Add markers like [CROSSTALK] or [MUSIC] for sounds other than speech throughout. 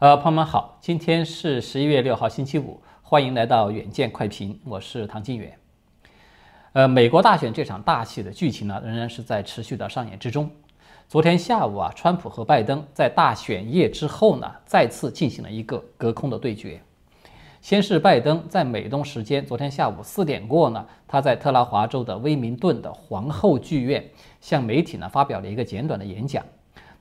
呃，朋友们好，今天是十一月六号，星期五，欢迎来到远见快评，我是唐金远。呃，美国大选这场大戏的剧情呢，仍然是在持续的上演之中。昨天下午啊，川普和拜登在大选夜之后呢，再次进行了一个隔空的对决。先是拜登在美东时间昨天下午四点过呢，他在特拉华州的威明顿的皇后剧院向媒体呢发表了一个简短的演讲。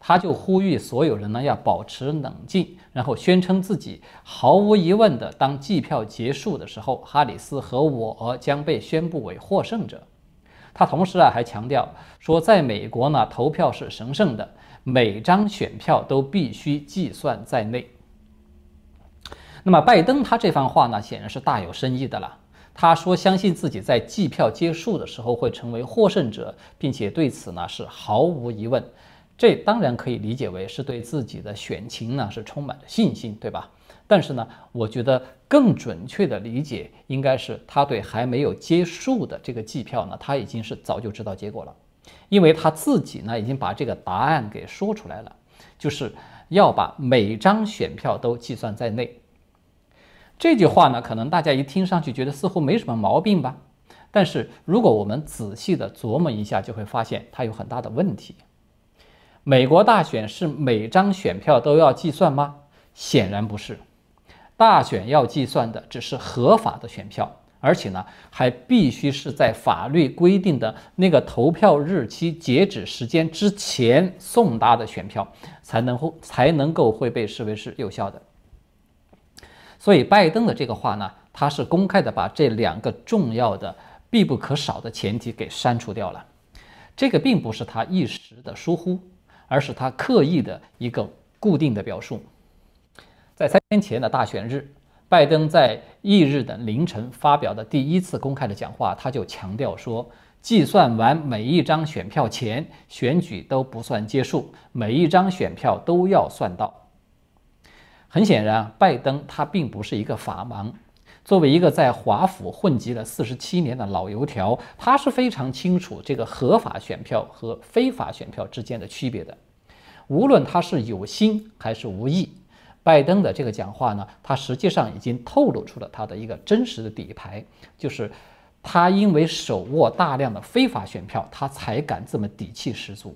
他就呼吁所有人呢要保持冷静，然后宣称自己毫无疑问的，当计票结束的时候，哈里斯和我将被宣布为获胜者。他同时啊还强调说，在美国呢投票是神圣的，每张选票都必须计算在内。那么拜登他这番话呢显然是大有深意的了。他说相信自己在计票结束的时候会成为获胜者，并且对此呢是毫无疑问。这当然可以理解为是对自己的选情呢是充满着信心，对吧？但是呢，我觉得更准确的理解应该是他对还没有结束的这个计票呢，他已经是早就知道结果了，因为他自己呢已经把这个答案给说出来了，就是要把每张选票都计算在内。这句话呢，可能大家一听上去觉得似乎没什么毛病吧，但是如果我们仔细的琢磨一下，就会发现它有很大的问题。美国大选是每张选票都要计算吗？显然不是，大选要计算的只是合法的选票，而且呢，还必须是在法律规定的那个投票日期截止时间之前送达的选票，才能会才能够会被视为是有效的。所以，拜登的这个话呢，他是公开的把这两个重要的、必不可少的前提给删除掉了。这个并不是他一时的疏忽。而是他刻意的一个固定的表述。在三天前的大选日，拜登在翌日的凌晨发表的第一次公开的讲话，他就强调说，计算完每一张选票前，选举都不算结束，每一张选票都要算到。很显然，拜登他并不是一个法盲。作为一个在华府混迹了四十七年的老油条，他是非常清楚这个合法选票和非法选票之间的区别的。无论他是有心还是无意，拜登的这个讲话呢，他实际上已经透露出了他的一个真实的底牌，就是他因为手握大量的非法选票，他才敢这么底气十足。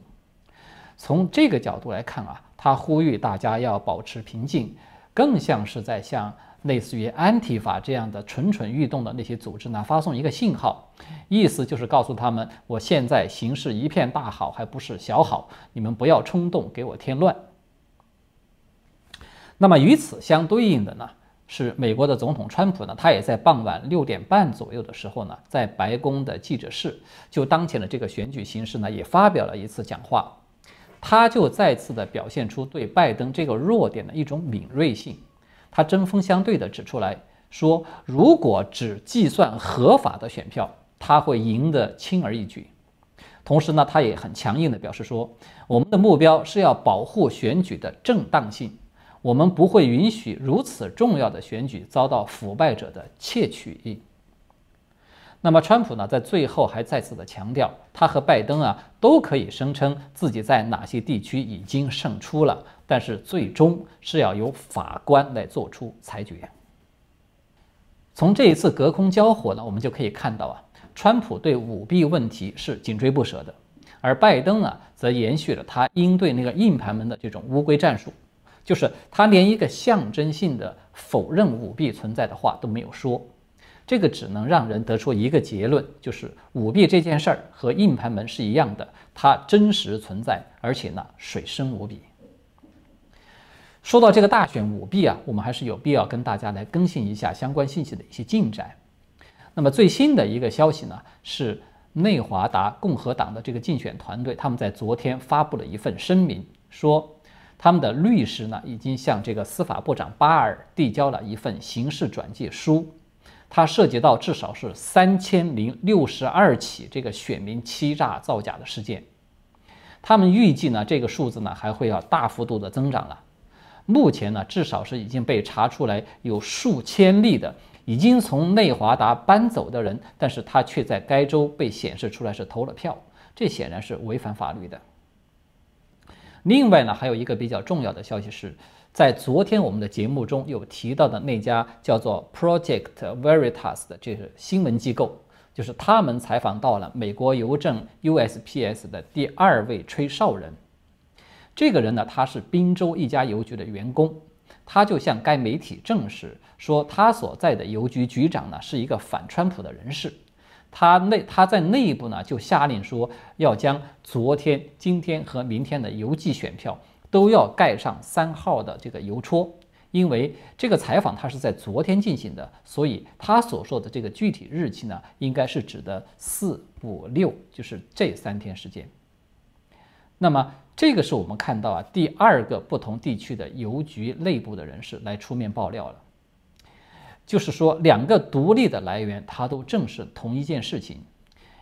从这个角度来看啊，他呼吁大家要保持平静，更像是在向。类似于安提法这样的蠢蠢欲动的那些组织呢，发送一个信号，意思就是告诉他们，我现在形势一片大好，还不是小好，你们不要冲动，给我添乱。那么与此相对应的呢，是美国的总统川普呢，他也在傍晚六点半左右的时候呢，在白宫的记者室，就当前的这个选举形势呢，也发表了一次讲话，他就再次的表现出对拜登这个弱点的一种敏锐性。他针锋相对地指出来说，如果只计算合法的选票，他会赢得轻而易举。同时呢，他也很强硬地表示说，我们的目标是要保护选举的正当性，我们不会允许如此重要的选举遭到腐败者的窃取。那么，川普呢，在最后还再次的强调，他和拜登啊都可以声称自己在哪些地区已经胜出了，但是最终是要由法官来做出裁决。从这一次隔空交火呢，我们就可以看到啊，川普对舞弊问题是紧追不舍的，而拜登呢，则延续了他应对那个硬盘门的这种乌龟战术，就是他连一个象征性的否认舞弊存在的话都没有说。这个只能让人得出一个结论，就是舞弊这件事儿和硬盘门是一样的，它真实存在，而且呢水深无比。说到这个大选舞弊啊，我们还是有必要跟大家来更新一下相关信息的一些进展。那么最新的一个消息呢，是内华达共和党的这个竞选团队，他们在昨天发布了一份声明，说他们的律师呢已经向这个司法部长巴尔递交了一份刑事转介书。它涉及到至少是三千零六十二起这个选民欺诈造假的事件，他们预计呢这个数字呢还会要大幅度的增长了。目前呢至少是已经被查出来有数千例的已经从内华达搬走的人，但是他却在该州被显示出来是投了票，这显然是违反法律的。另外呢，还有一个比较重要的消息是，在昨天我们的节目中有提到的那家叫做 Project Veritas 的这个新闻机构，就是他们采访到了美国邮政 USPS 的第二位吹哨人。这个人呢，他是宾州一家邮局的员工，他就向该媒体证实说，他所在的邮局局长呢是一个反川普的人士。他内他在内部呢就下令说，要将昨天、今天和明天的邮寄选票都要盖上三号的这个邮戳，因为这个采访他是在昨天进行的，所以他所说的这个具体日期呢，应该是指的四五六，就是这三天时间。那么这个是我们看到啊，第二个不同地区的邮局内部的人士来出面爆料了。就是说，两个独立的来源，它都正是同一件事情。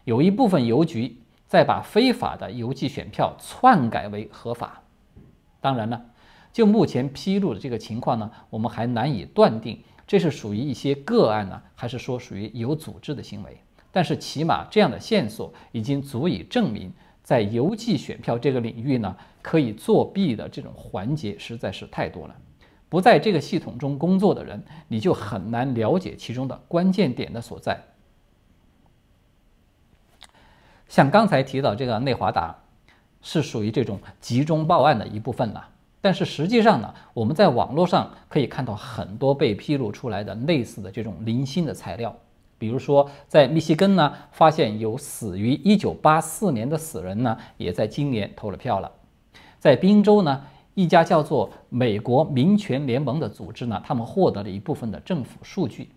有一部分邮局在把非法的邮寄选票篡改为合法。当然呢，就目前披露的这个情况呢，我们还难以断定这是属于一些个案呢，还是说属于有组织的行为。但是起码这样的线索已经足以证明，在邮寄选票这个领域呢，可以作弊的这种环节实在是太多了。不在这个系统中工作的人，你就很难了解其中的关键点的所在。像刚才提到这个内华达，是属于这种集中报案的一部分了。但是实际上呢，我们在网络上可以看到很多被披露出来的类似的这种零星的材料，比如说在密西根呢，发现有死于1984年的死人呢，也在今年投了票了。在宾州呢。一家叫做美国民权联盟的组织呢，他们获得了一部分的政府数据，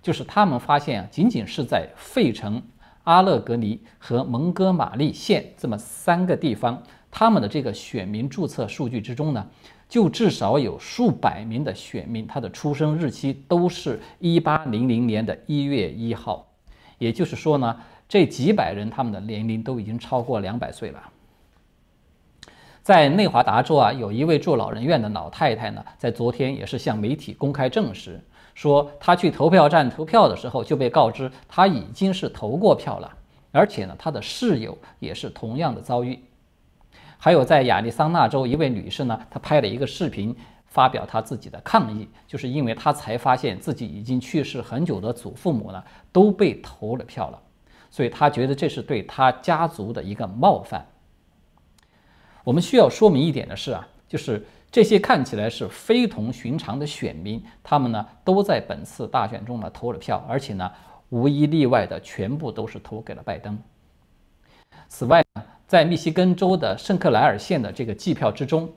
就是他们发现啊，仅仅是在费城、阿勒格尼和蒙哥马利县这么三个地方，他们的这个选民注册数据之中呢，就至少有数百名的选民，他的出生日期都是一八零零年的一月一号，也就是说呢，这几百人他们的年龄都已经超过两百岁了。在内华达州啊，有一位住老人院的老太太呢，在昨天也是向媒体公开证实，说她去投票站投票的时候就被告知她已经是投过票了，而且呢，她的室友也是同样的遭遇。还有在亚利桑那州一位女士呢，她拍了一个视频，发表她自己的抗议，就是因为她才发现自己已经去世很久的祖父母呢都被投了票了，所以她觉得这是对她家族的一个冒犯。我们需要说明一点的是啊，就是这些看起来是非同寻常的选民，他们呢都在本次大选中呢投了票，而且呢无一例外的全部都是投给了拜登。此外呢，在密西根州的圣克莱尔县的这个计票之中，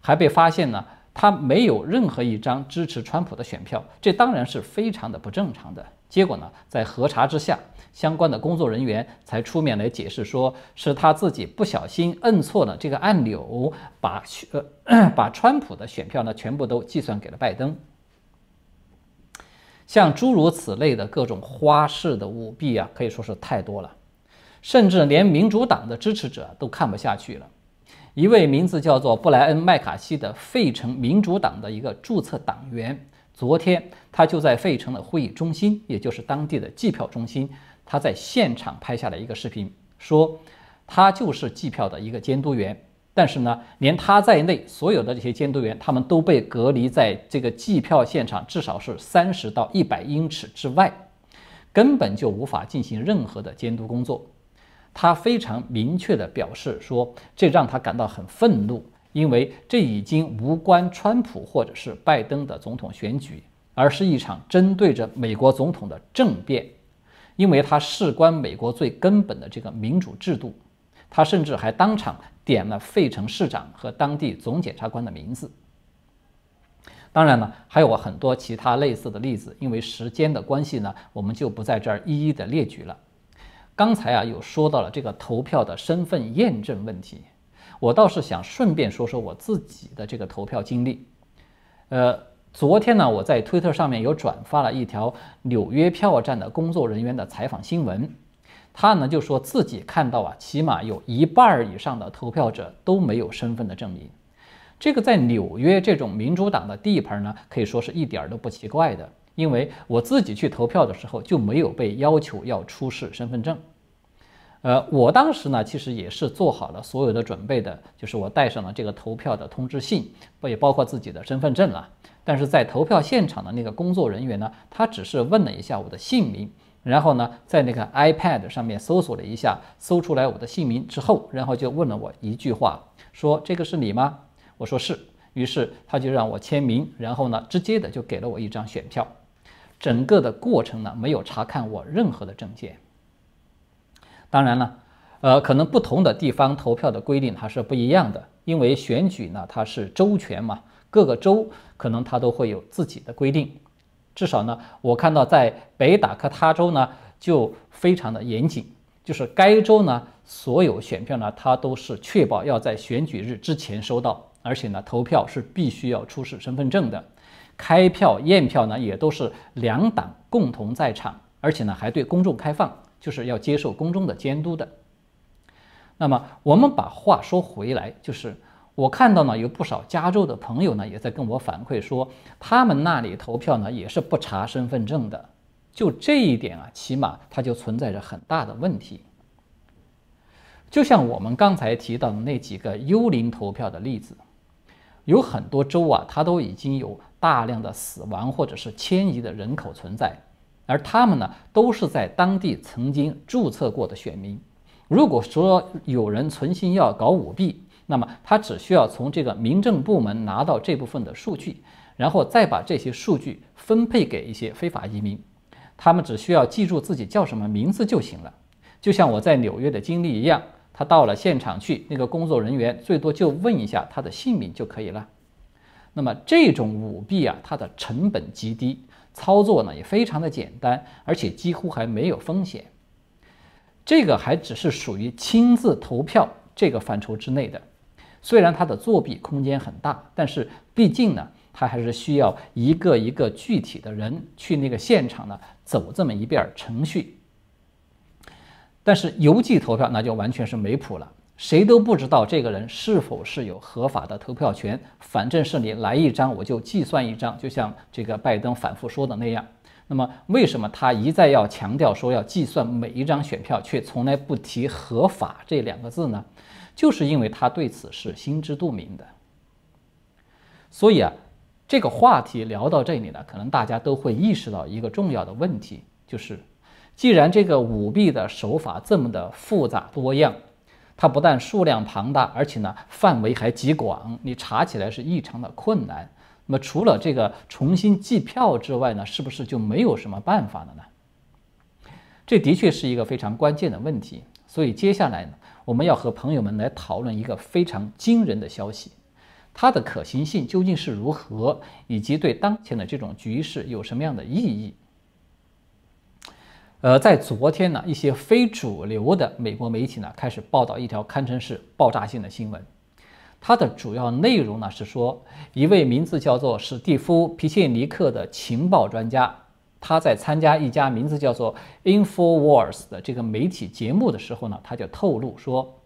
还被发现呢，他没有任何一张支持川普的选票，这当然是非常的不正常的。结果呢，在核查之下。相关的工作人员才出面来解释，说是他自己不小心摁错了这个按钮，把选呃 [COUGHS] 把川普的选票呢全部都计算给了拜登。像诸如此类的各种花式的舞弊啊，可以说是太多了，甚至连民主党的支持者都看不下去了。一位名字叫做布莱恩·麦卡锡的费城民主党的一个注册党员，昨天他就在费城的会议中心，也就是当地的计票中心。他在现场拍下了一个视频，说他就是计票的一个监督员，但是呢，连他在内所有的这些监督员，他们都被隔离在这个计票现场至少是三十到一百英尺之外，根本就无法进行任何的监督工作。他非常明确地表示说，这让他感到很愤怒，因为这已经无关川普或者是拜登的总统选举，而是一场针对着美国总统的政变。因为他事关美国最根本的这个民主制度，他甚至还当场点了费城市长和当地总检察官的名字。当然了，还有很多其他类似的例子，因为时间的关系呢，我们就不在这儿一一的列举了。刚才啊，有说到了这个投票的身份验证问题，我倒是想顺便说说我自己的这个投票经历，呃。昨天呢，我在推特上面有转发了一条纽约票站的工作人员的采访新闻，他呢就说自己看到啊，起码有一半以上的投票者都没有身份的证明。这个在纽约这种民主党的地盘呢，可以说是一点儿都不奇怪的，因为我自己去投票的时候就没有被要求要出示身份证。呃，我当时呢，其实也是做好了所有的准备的，就是我带上了这个投票的通知信，不也包括自己的身份证了。但是在投票现场的那个工作人员呢，他只是问了一下我的姓名，然后呢，在那个 iPad 上面搜索了一下，搜出来我的姓名之后，然后就问了我一句话，说这个是你吗？我说是。于是他就让我签名，然后呢，直接的就给了我一张选票。整个的过程呢，没有查看我任何的证件。当然了，呃，可能不同的地方投票的规定它是不一样的，因为选举呢它是州权嘛，各个州可能它都会有自己的规定。至少呢，我看到在北达科他州呢就非常的严谨，就是该州呢所有选票呢它都是确保要在选举日之前收到，而且呢投票是必须要出示身份证的，开票验票呢也都是两党共同在场，而且呢还对公众开放。就是要接受公众的监督的。那么我们把话说回来，就是我看到呢，有不少加州的朋友呢，也在跟我反馈说，他们那里投票呢，也是不查身份证的。就这一点啊，起码它就存在着很大的问题。就像我们刚才提到的那几个幽灵投票的例子，有很多州啊，它都已经有大量的死亡或者是迁移的人口存在。而他们呢，都是在当地曾经注册过的选民。如果说有人存心要搞舞弊，那么他只需要从这个民政部门拿到这部分的数据，然后再把这些数据分配给一些非法移民。他们只需要记住自己叫什么名字就行了。就像我在纽约的经历一样，他到了现场去，那个工作人员最多就问一下他的姓名就可以了。那么这种舞弊啊，它的成本极低。操作呢也非常的简单，而且几乎还没有风险。这个还只是属于亲自投票这个范畴之内的，虽然它的作弊空间很大，但是毕竟呢，它还是需要一个一个具体的人去那个现场呢走这么一遍程序。但是邮寄投票那就完全是没谱了。谁都不知道这个人是否是有合法的投票权，反正是你来一张我就计算一张，就像这个拜登反复说的那样。那么为什么他一再要强调说要计算每一张选票，却从来不提合法这两个字呢？就是因为他对此是心知肚明的。所以啊，这个话题聊到这里呢，可能大家都会意识到一个重要的问题，就是既然这个舞弊的手法这么的复杂多样。它不但数量庞大，而且呢范围还极广，你查起来是异常的困难。那么除了这个重新计票之外呢，是不是就没有什么办法了呢？这的确是一个非常关键的问题。所以接下来呢，我们要和朋友们来讨论一个非常惊人的消息，它的可行性究竟是如何，以及对当前的这种局势有什么样的意义。呃，在昨天呢，一些非主流的美国媒体呢开始报道一条堪称是爆炸性的新闻。它的主要内容呢是说，一位名字叫做史蒂夫·皮切尼克的情报专家，他在参加一家名字叫做 Infowars 的这个媒体节目的时候呢，他就透露说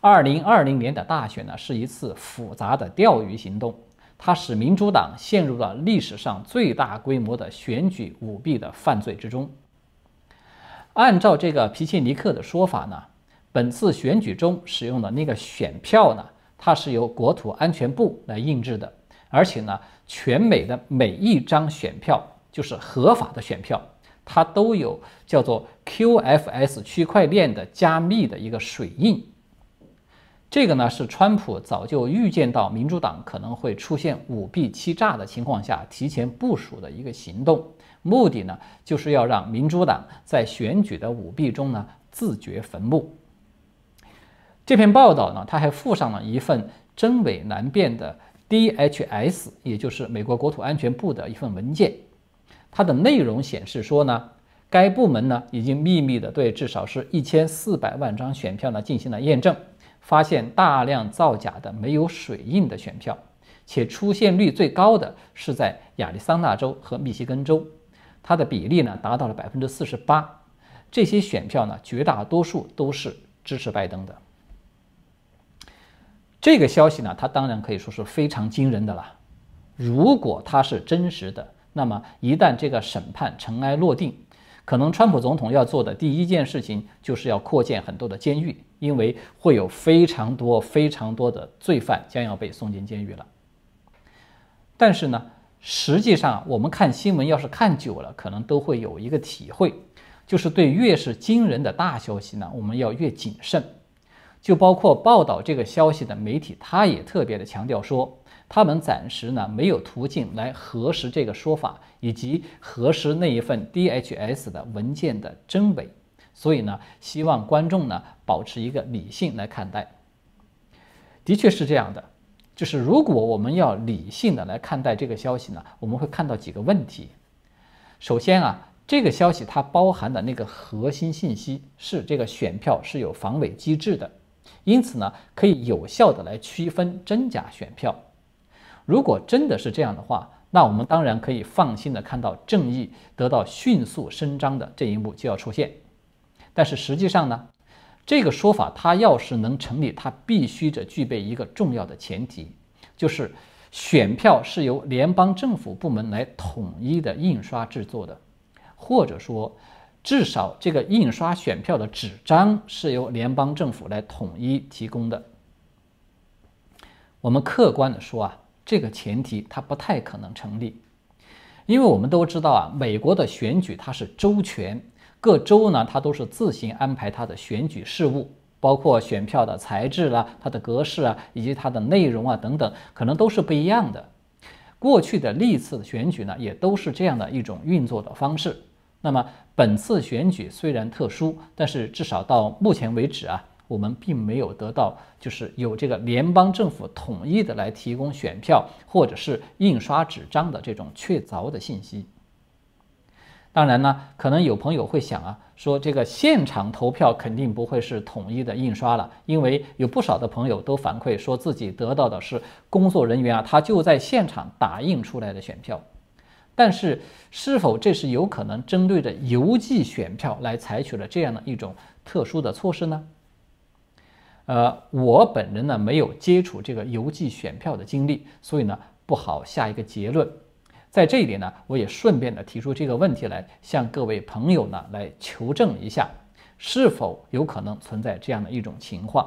，2020年的大选呢是一次复杂的钓鱼行动，它使民主党陷入了历史上最大规模的选举舞弊的犯罪之中。按照这个皮切尼克的说法呢，本次选举中使用的那个选票呢，它是由国土安全部来印制的，而且呢，全美的每一张选票就是合法的选票，它都有叫做 QFS 区块链的加密的一个水印。这个呢，是川普早就预见到民主党可能会出现舞弊欺诈的情况下，提前部署的一个行动。目的呢，就是要让民主党在选举的舞弊中呢自掘坟墓。这篇报道呢，它还附上了一份真伪难辨的 DHS，也就是美国国土安全部的一份文件。它的内容显示说呢，该部门呢已经秘密的对至少是一千四百万张选票呢进行了验证，发现大量造假的没有水印的选票，且出现率最高的是在亚利桑那州和密西根州。它的比例呢达到了百分之四十八，这些选票呢绝大多数都是支持拜登的。这个消息呢，它当然可以说是非常惊人的了。如果它是真实的，那么一旦这个审判尘埃落定，可能川普总统要做的第一件事情就是要扩建很多的监狱，因为会有非常多、非常多的罪犯将要被送进监狱了。但是呢，实际上我们看新闻，要是看久了，可能都会有一个体会，就是对越是惊人的大消息呢，我们要越谨慎。就包括报道这个消息的媒体，他也特别的强调说。他们暂时呢没有途径来核实这个说法，以及核实那一份 DHS 的文件的真伪，所以呢，希望观众呢保持一个理性来看待。的确是这样的，就是如果我们要理性的来看待这个消息呢，我们会看到几个问题。首先啊，这个消息它包含的那个核心信息是这个选票是有防伪机制的，因此呢，可以有效的来区分真假选票。如果真的是这样的话，那我们当然可以放心的看到正义得到迅速伸张的这一幕就要出现。但是实际上呢，这个说法它要是能成立，它必须得具备一个重要的前提，就是选票是由联邦政府部门来统一的印刷制作的，或者说至少这个印刷选票的纸张是由联邦政府来统一提供的。我们客观的说啊。这个前提它不太可能成立，因为我们都知道啊，美国的选举它是州权，各州呢它都是自行安排它的选举事务，包括选票的材质啦、它的格式啊，以及它的内容啊等等，可能都是不一样的。过去的历次选举呢，也都是这样的一种运作的方式。那么本次选举虽然特殊，但是至少到目前为止啊。我们并没有得到，就是有这个联邦政府统一的来提供选票或者是印刷纸张的这种确凿的信息。当然呢，可能有朋友会想啊，说这个现场投票肯定不会是统一的印刷了，因为有不少的朋友都反馈说自己得到的是工作人员啊，他就在现场打印出来的选票。但是，是否这是有可能针对着邮寄选票来采取了这样的一种特殊的措施呢？呃，我本人呢没有接触这个邮寄选票的经历，所以呢不好下一个结论。在这一点呢，我也顺便的提出这个问题来向各位朋友呢来求证一下，是否有可能存在这样的一种情况。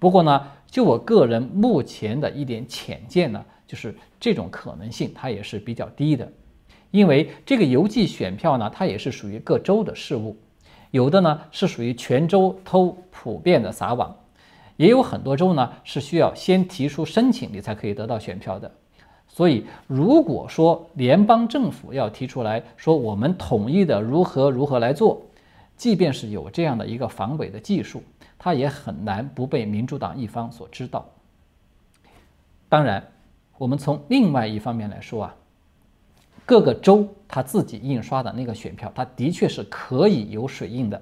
不过呢，就我个人目前的一点浅见呢，就是这种可能性它也是比较低的，因为这个邮寄选票呢，它也是属于各州的事务。有的呢是属于全州都普遍的撒网，也有很多州呢是需要先提出申请你才可以得到选票的。所以，如果说联邦政府要提出来说我们统一的如何如何来做，即便是有这样的一个防伪的技术，它也很难不被民主党一方所知道。当然，我们从另外一方面来说啊。各个州他自己印刷的那个选票，它的确是可以有水印的。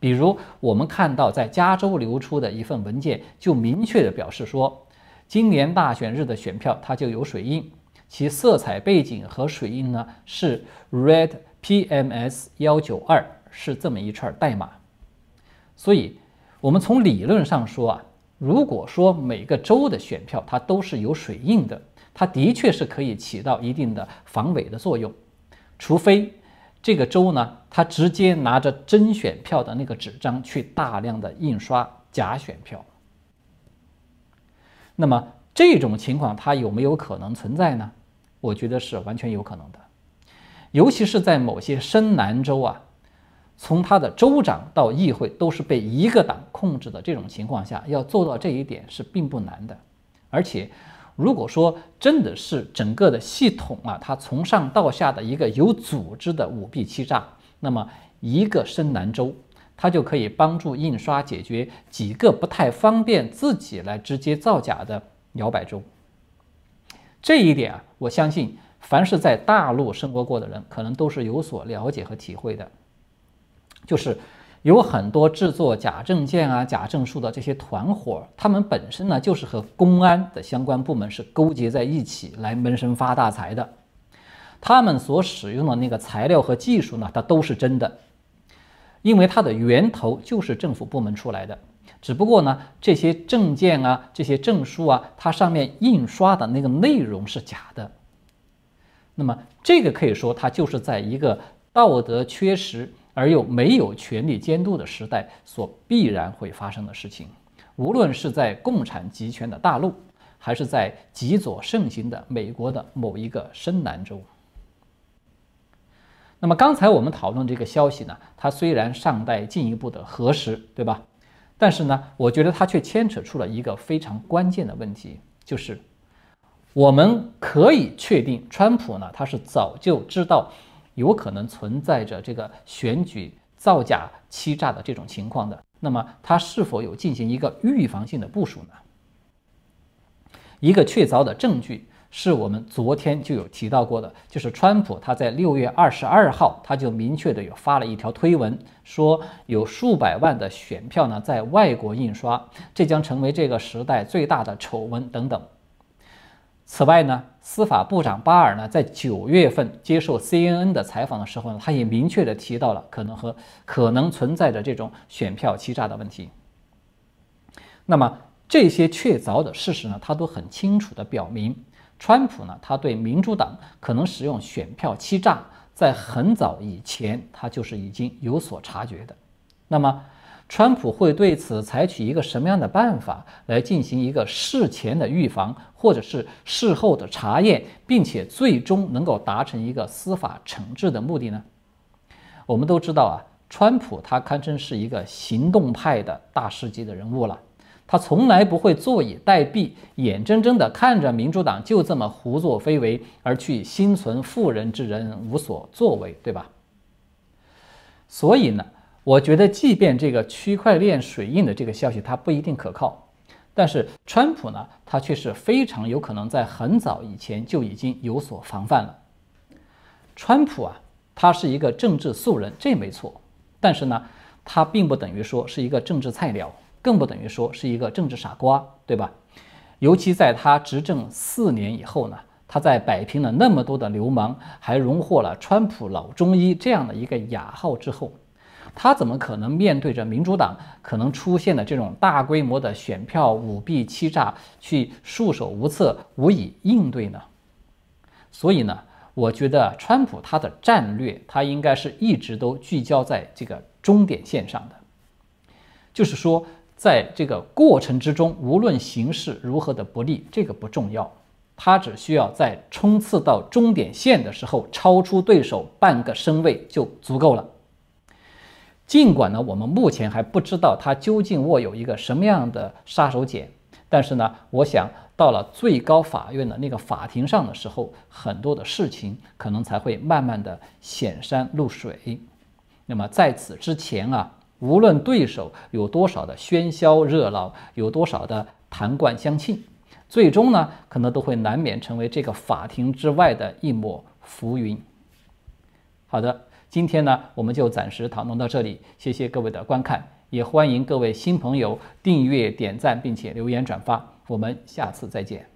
比如我们看到在加州流出的一份文件，就明确的表示说，今年大选日的选票它就有水印，其色彩背景和水印呢是 Red PMS 幺九二，是这么一串代码。所以，我们从理论上说啊，如果说每个州的选票它都是有水印的。它的确是可以起到一定的防伪的作用，除非这个州呢，它直接拿着真选票的那个纸张去大量的印刷假选票。那么这种情况它有没有可能存在呢？我觉得是完全有可能的，尤其是在某些深南州啊，从他的州长到议会都是被一个党控制的这种情况下，要做到这一点是并不难的，而且。如果说真的是整个的系统啊，它从上到下的一个有组织的舞弊欺诈，那么一个深南州，它就可以帮助印刷解决几个不太方便自己来直接造假的摇摆州。这一点啊，我相信凡是在大陆生活过的人，可能都是有所了解和体会的，就是。有很多制作假证件啊、假证书的这些团伙，他们本身呢就是和公安的相关部门是勾结在一起来闷声发大财的。他们所使用的那个材料和技术呢，它都是真的，因为它的源头就是政府部门出来的。只不过呢，这些证件啊、这些证书啊，它上面印刷的那个内容是假的。那么这个可以说，它就是在一个。道德缺失而又没有权力监督的时代所必然会发生的事情。无论是在共产集权的大陆，还是在极左盛行的美国的某一个深南州。那么刚才我们讨论这个消息呢，它虽然尚待进一步的核实，对吧？但是呢，我觉得它却牵扯出了一个非常关键的问题，就是我们可以确定，川普呢，他是早就知道有可能存在着这个选举造假、欺诈的这种情况的。那么他是否有进行一个预防性的部署呢？一个确凿的证据是我们昨天就有提到过的，就是川普他在六月二十二号他就明确的有发了一条推文，说有数百万的选票呢在外国印刷，这将成为这个时代最大的丑闻等等。此外呢，司法部长巴尔呢，在九月份接受 CNN 的采访的时候呢，他也明确的提到了可能和可能存在着这种选票欺诈的问题。那么这些确凿的事实呢，他都很清楚的表明，川普呢，他对民主党可能使用选票欺诈，在很早以前他就是已经有所察觉的。那么。川普会对此采取一个什么样的办法来进行一个事前的预防，或者是事后的查验，并且最终能够达成一个司法惩治的目的呢？我们都知道啊，川普他堪称是一个行动派的大师级的人物了，他从来不会坐以待毙，眼睁睁地看着民主党就这么胡作非为，而去心存妇人之仁无所作为，对吧？所以呢？我觉得，即便这个区块链水印的这个消息它不一定可靠，但是川普呢，他却是非常有可能在很早以前就已经有所防范了。川普啊，他是一个政治素人，这没错，但是呢，他并不等于说是一个政治菜鸟，更不等于说是一个政治傻瓜，对吧？尤其在他执政四年以后呢，他在摆平了那么多的流氓，还荣获了“川普老中医”这样的一个雅号之后。他怎么可能面对着民主党可能出现的这种大规模的选票舞弊欺诈去束手无策、无以应对呢？所以呢，我觉得川普他的战略，他应该是一直都聚焦在这个终点线上的，就是说，在这个过程之中，无论形势如何的不利，这个不重要，他只需要在冲刺到终点线的时候超出对手半个身位就足够了。尽管呢，我们目前还不知道他究竟握有一个什么样的杀手锏，但是呢，我想到了最高法院的那个法庭上的时候，很多的事情可能才会慢慢的显山露水。那么在此之前啊，无论对手有多少的喧嚣热闹，有多少的弹冠相庆，最终呢，可能都会难免成为这个法庭之外的一抹浮云。好的。今天呢，我们就暂时讨论到这里，谢谢各位的观看，也欢迎各位新朋友订阅、点赞，并且留言转发。我们下次再见。